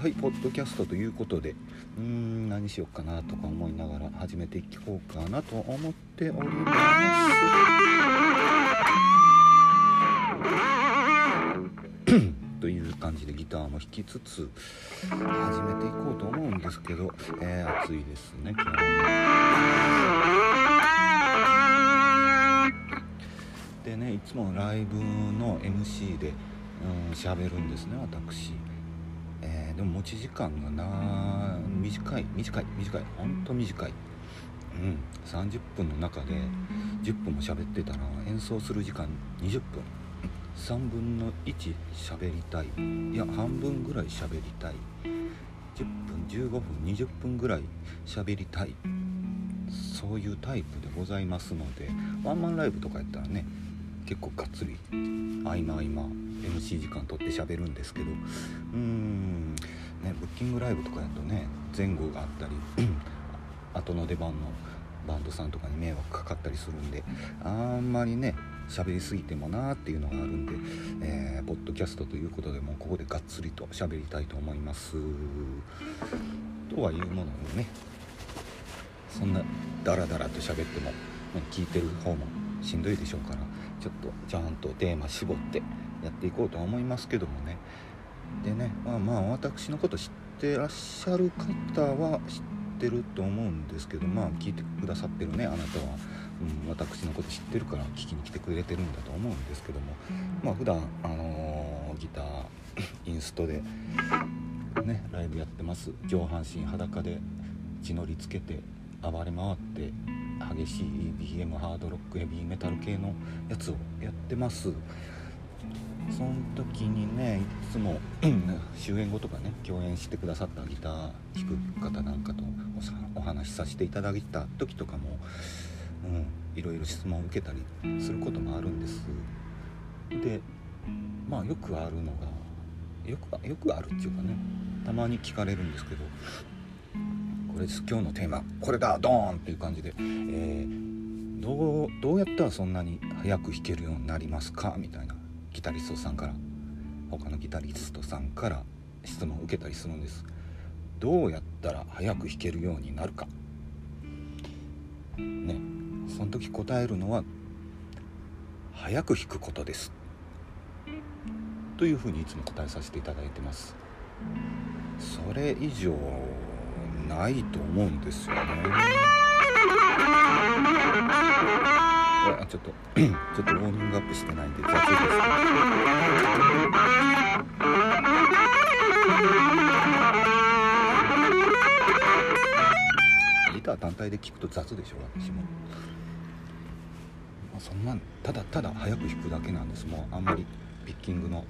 はいポッドキャストということでうーん何しようかなとか思いながら始めていこうかなと思っております。という感じでギターも弾きつつ始めていこうと思うんですけど、えー暑いですね今日も。でねいつもライブの MC でうん喋るんですね私、えーでも持ち時間がな短い短い短い。ほんと短い。うん。30分の中で10分も喋ってたら演奏する時間20分。3分の1喋りたい。いや半分ぐらい喋りたい。10分15分20分ぐらい喋りたい。そういうタイプでございますのでワンマンライブとかやったらね結構がっつり合間合間 MC 時間取って喋るんですけどうーんねブッキングライブとかやとね前後があったり 後の出番のバンドさんとかに迷惑かかったりするんであんまりね喋りすぎてもなーっていうのがあるんで、えーポッドキャストということでもうここでがっつりと喋りたいと思います。とはいうもののねそんなダラダラと喋っても、ね聞いてる方もしんどいでしょうからちょっとちゃんとテーマ絞ってやっていこうとは思いますけどもね。でねまあまあ私のこと知ってらっしゃる方は知ってると思うんですけどまあ聞いてくださってるねあなたは、うん、私のこと知ってるから聞きに来てくれてるんだと思うんですけども。まあ普段あのーギターインストでねライブやってます。上半身裸で血のりつけて暴れ回って激しい BM ハードロックヘビーメタル系のやつをやってます。その時にねいつも 終演後とかね共演してくださったギター弾く方なんかとおさお話しさせていただいた時とかも、うん、いろいろ質問を受けたりすることもあるんです。でまあよくあるのがよくよくあるっていうかねたまに聞かれるんですけどこれです。今日のテーマこれだドーンっていう感じで、えーどうどうやったらそんなに早く弾けるようになりますか？みたいな。ギタリストさんから。他のギタリストさんから質問を受けたりするんです。どうやったら早く弾けるようになるか。ね。その時答えるのは早く弾くことです。というふうにいつも答えさせていただいてます。それ以上ないと思うんですよね。あちょっと ちょっとウォーミングアップしてないんで雑ですギター単体で聴くと雑でしょ私も、まあ、そんなんただただ早く弾くだけなんです。もうあんまりピッキングの。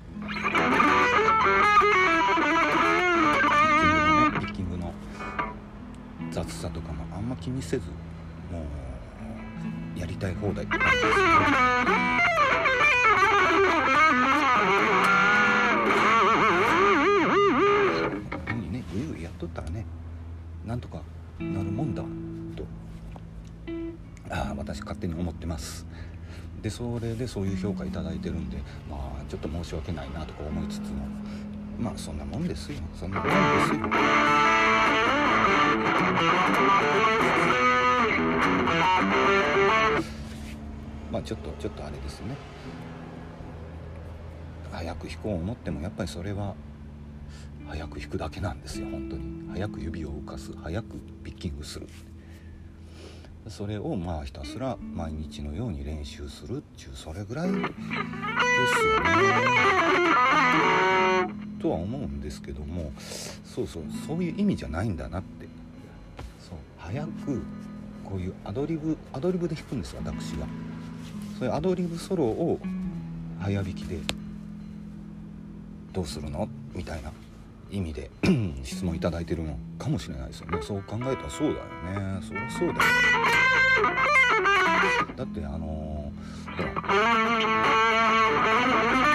雑さとかもあんま気にせずもうやりたい放題って感じです。ね本にねうゆうやっとったらねなんとかなるもんだとああ私勝手に思ってます。でそれでそういう評価いただいてるんでまあちょっと申し訳ないなとか思いつつもまあそんなもんですよ。そんなもんですよ。まあちょっとちょっとあれですね。早く弾こう思ってもやっぱりそれは早く弾くだけなんですよ本当に。早く指を動かす早くピッキングするそれをまあひたすら毎日のように練習するっていうそれぐらいですよね。とは思うんですけどもそうそうそういう意味じゃないんだなって早くこういうアドリブアドリブで弾くんです私はそういうアドリブソロを早弾きでどうするの？みたいな意味で 質問いただいてるのかもしれないですよね。そう考えたらそうだよね。そりゃそうだよだってあのーほら。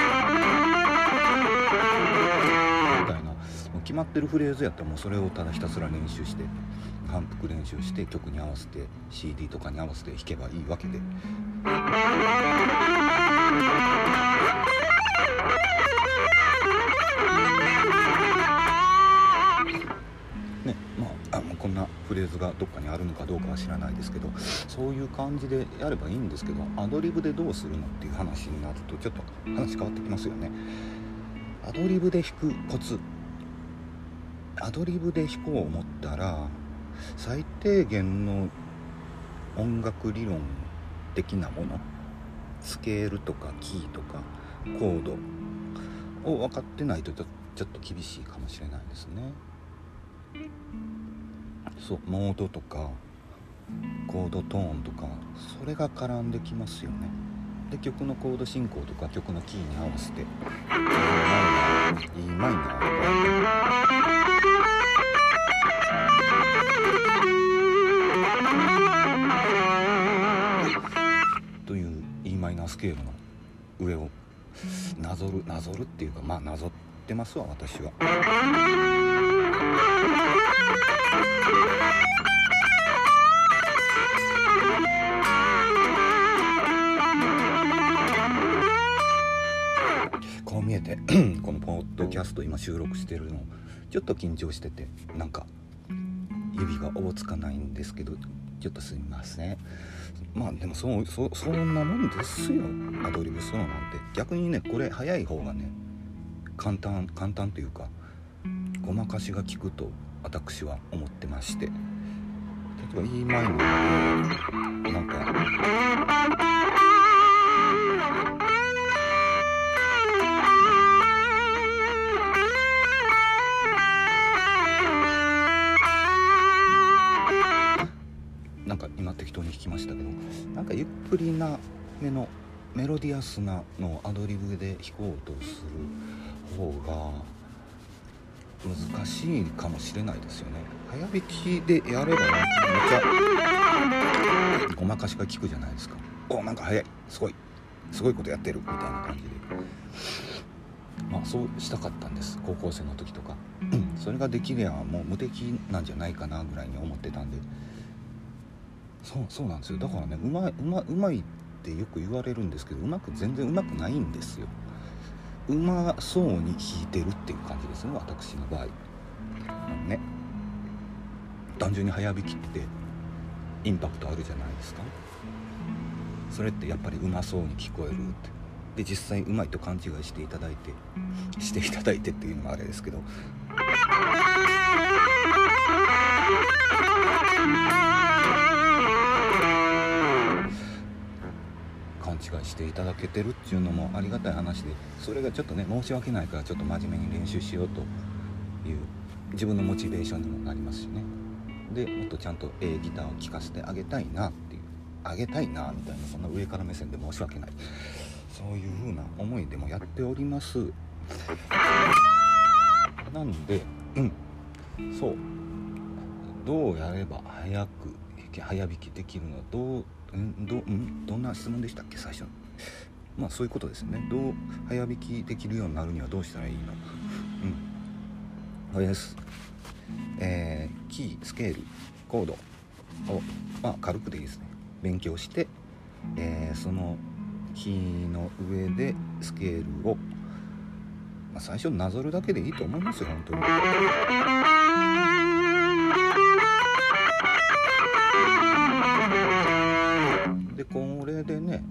決まってるフレーズやったらもうそれをただひたすら練習して反復練習して曲に合わせて CD とかに合わせて弾けばいいわけで。ねまあ、あこんなフレーズがどっかにあるのかどうかは知らないですけどそういう感じでやればいいんですけどアドリブでどうするのっていう話になるとちょっと話変わってきますよね。アドリブで弾くコツアドリブで弾こう思ったら最低限の音楽理論的なものスケールとかキーとかコードを分かってないとちょっと厳しいかもしれないですね。そうモードとかコードトーンとかそれが絡んできますよね。で曲のコード進行とか曲のキーに合わせて E マイナーとか e マイナースケールの上をなぞるなぞるっていうかまあなぞってますわ私は。こう見えて このポッドキャスト今収録してるのちょっと緊張しててなんか指がおぼつかないんですけどちょっとすみません。まあでもそそそんなもんですよ。アドリブソロなんて。逆にねこれ早い方がね簡単簡単というかごまかしが効くと私は思ってまして。例えば E マイナーなんかなんかゆっくりなめのメロディアスなのアドリブで弾こうとする方が難しいかもしれないですよね。早弾きでやればめっちゃごまかしが効くじゃないですか。おなんか早い。すごい。すごいことやってるみたいな感じで。まあそうしたかったんです。高校生の時とか。それができりゃもう無敵なんじゃないかなぐらいに思ってたんで。そうそうなんですよ。だからねうまいうまうまいってよく言われるんですけどうまく全然うまくないんですよ。うまそうに弾いてるっていう感じですね私の場合。ね単純に早弾きってインパクトあるじゃないですか。それってやっぱりうまそうに聞こえるって。で実際うまいと勘違いしていただいてしていただいてっていうのもあれですけど勘違いしていただけてるっていうのもありがたい話でそれがちょっとね申し訳ないからちょっと真面目に練習しようという自分のモチベーションにもなりますしね。でもっとちゃんとええギターを聴かせてあげたいなっていうあげたいなみたいなそんな上から目線で申し訳ない。そういう風な思いでもやっております。なんでうん。そう。どうやれば早く早弾きできるのはどうんどんどんな質問でしたっけ？最初まあそういうことですね。どう早弾きできるようになるにはどうしたらいいのうん。これです。えー、キースケールコードをまあ軽くでいいですね。勉強して、えー、そのキーの上でスケールを、まあ、最初なぞるだけでいいと思いますよ本当に。でこれでね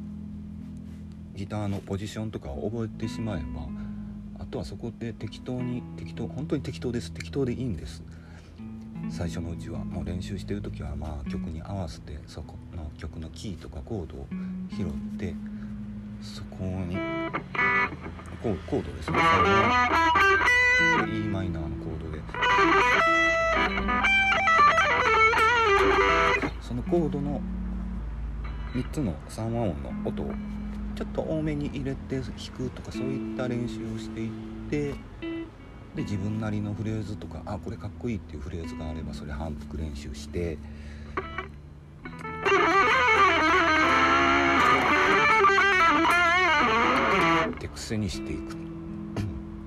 ギターのポジションとかを覚えてしまえばあとはそこで適当に適当本当に適当です。適当でいいんです。最初のうちはもう練習してる時はまあ曲に合わせてそこの曲のキーとかコードを拾ってそこにコーコードですね。それを e マイナーのコードで。そのコードの3つの3和音の音をちょっと多めに入れて弾くとかそういった練習をしていってで自分なりのフレーズとかあこれかっこいいっていうフレーズがあればそれ反復練習してで癖にしていく。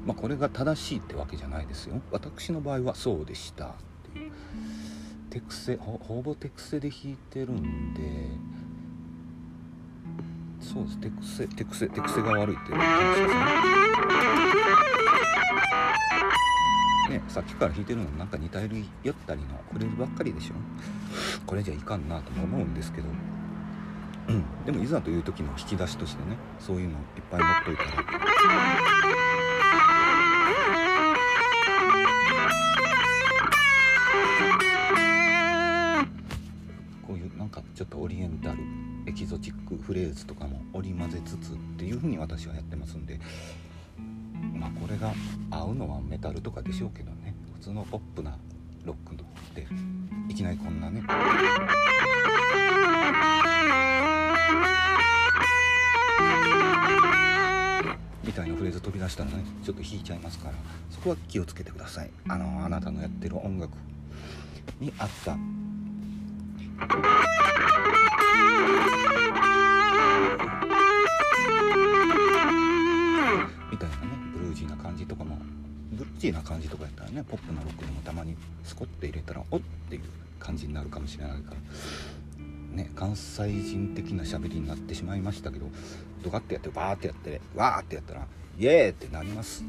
まあこれが正しいってわけじゃないですよ。私の場合はそうでしたっていう。手癖ほほぼ手癖で弾いてるんでそうです。手癖手癖手癖が悪いっていう。話ですねねさっきから弾いてるのなんか似たよったりのフレーズばっかりでしょ。これじゃいかんなとも思うんですけど。うんでもいざという時の引き出しとしてねそういうのいっぱい持っといたら。こういうなんかちょっとオリエンタル。エキゾチックフレーズとかも織り交ぜつつっていう風に私はやってますんでまあこれが合うのはメタルとかでしょうけどね。普通のポップなロックでいきなりこんなね。みたいなフレーズ飛び出したらねちょっと弾いちゃいますからそこは気をつけてください。あのあなたのやってる音楽に合った。ジーな感じとかもブルージーな感じとかやったらねポップなロックでもたまにスコッて入れたらおっていう感じになるかもしれないからね関西人的な喋りになってしまいましたけどドカッてやってバーってやってわーってやったらイエーってなります。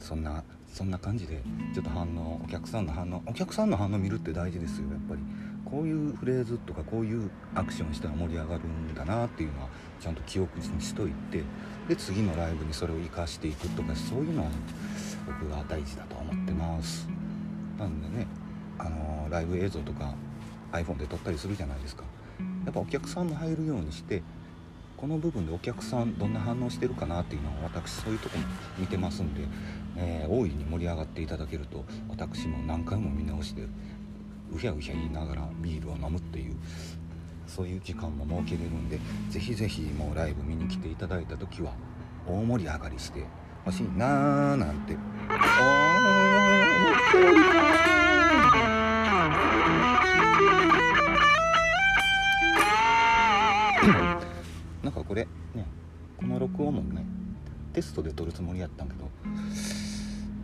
そんなそんな感じでちょっと反応お客さんの反応お客さんの反応見るって大事ですよやっぱり。こういうフレーズとかこういうアクションしたら盛り上がるんだなっていうのはちゃんと記憶にしといてで次のライブにそれを活かしていくとかそういうのは僕が大事だと思ってます。なんでねあのー、ライブ映像とか iPhone で撮ったりするじゃないですか。やっぱお客さんも入るようにしてこの部分でお客さんどんな反応してるかなっていうのは私そういうとこも見てますんで、えー、大いに盛り上がっていただけると私も何回も見直してうひゃうひゃ言いながらビールを飲むっていうそういう時間も設けれるんでぜひぜひもうライブ見に来ていただいた時は大盛り上がりしてほしいなーなんて。なんかこれねこの録音もねテストで撮るつもりやったんけど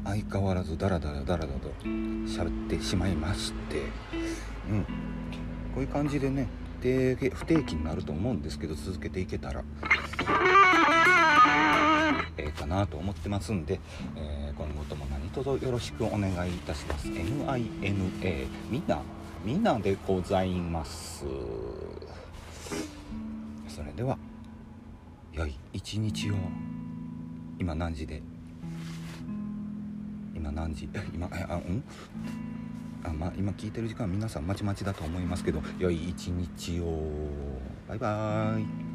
相変わらずダラダラダラダラと喋ってしまいまして。うん。こういう感じでね不定期になると思うんですけど続けていけたらええー、かなと思ってますんで、えー、今後とも何卒よろしくお願いいたします。MINA みんなみんなでございます。それでは良い一日を。今何時で今何時？今あうん？あま今聞いてる時間皆さんまちまちだと思いますけど良い一日を。バイバーイ。